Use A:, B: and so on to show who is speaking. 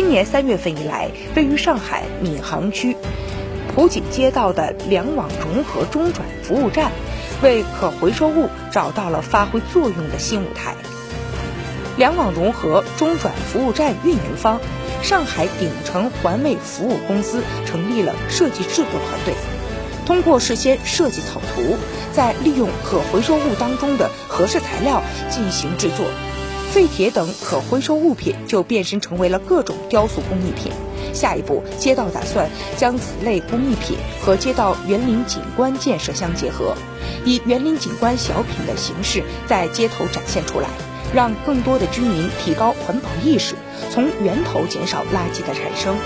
A: 今年三月份以来，位于上海闵行区浦锦街道的两网融合中转服务站，为可回收物找到了发挥作用的新舞台。两网融合中转服务站运营方上海鼎城环卫服务公司成立了设计制作团队，通过事先设计草图，再利用可回收物当中的合适材料进行制作。废铁等可回收物品就变身成为了各种雕塑工艺品。下一步，街道打算将此类工艺品和街道园林景观建设相结合，以园林景观小品的形式在街头展现出来，让更多的居民提高环保意识，从源头减少垃圾的产生。